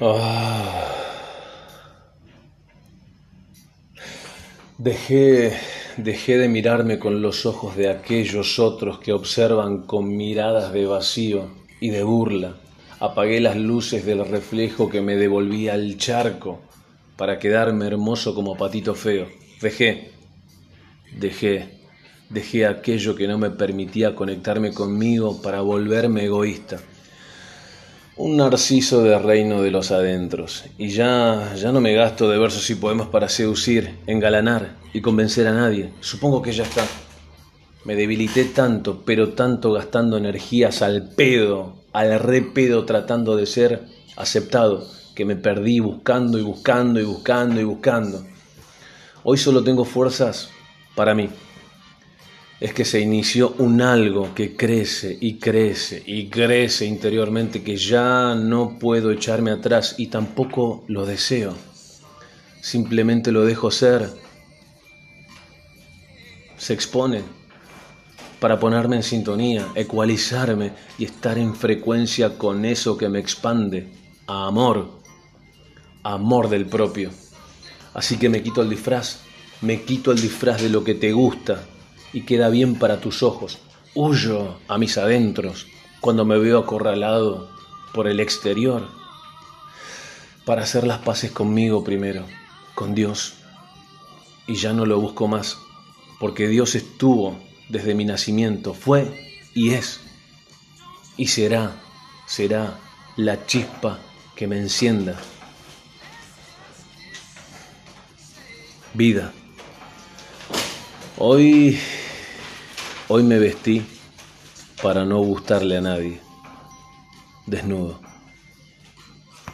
Ah. Dejé, dejé de mirarme con los ojos de aquellos otros que observan con miradas de vacío y de burla. Apagué las luces del reflejo que me devolvía al charco para quedarme hermoso como patito feo. Dejé, dejé, dejé aquello que no me permitía conectarme conmigo para volverme egoísta un narciso de reino de los adentros, y ya, ya no me gasto de versos y poemas para seducir, engalanar y convencer a nadie. Supongo que ya está. Me debilité tanto, pero tanto gastando energías al pedo, al repedo tratando de ser aceptado, que me perdí buscando y buscando y buscando y buscando. Hoy solo tengo fuerzas para mí es que se inició un algo que crece y crece y crece interiormente que ya no puedo echarme atrás y tampoco lo deseo. Simplemente lo dejo ser. Se expone para ponerme en sintonía, ecualizarme y estar en frecuencia con eso que me expande, a amor, amor del propio. Así que me quito el disfraz, me quito el disfraz de lo que te gusta, y queda bien para tus ojos. Huyo a mis adentros cuando me veo acorralado por el exterior para hacer las paces conmigo primero, con Dios. Y ya no lo busco más, porque Dios estuvo desde mi nacimiento, fue y es, y será, será la chispa que me encienda. Vida. Hoy Hoy me vestí para no gustarle a nadie, desnudo.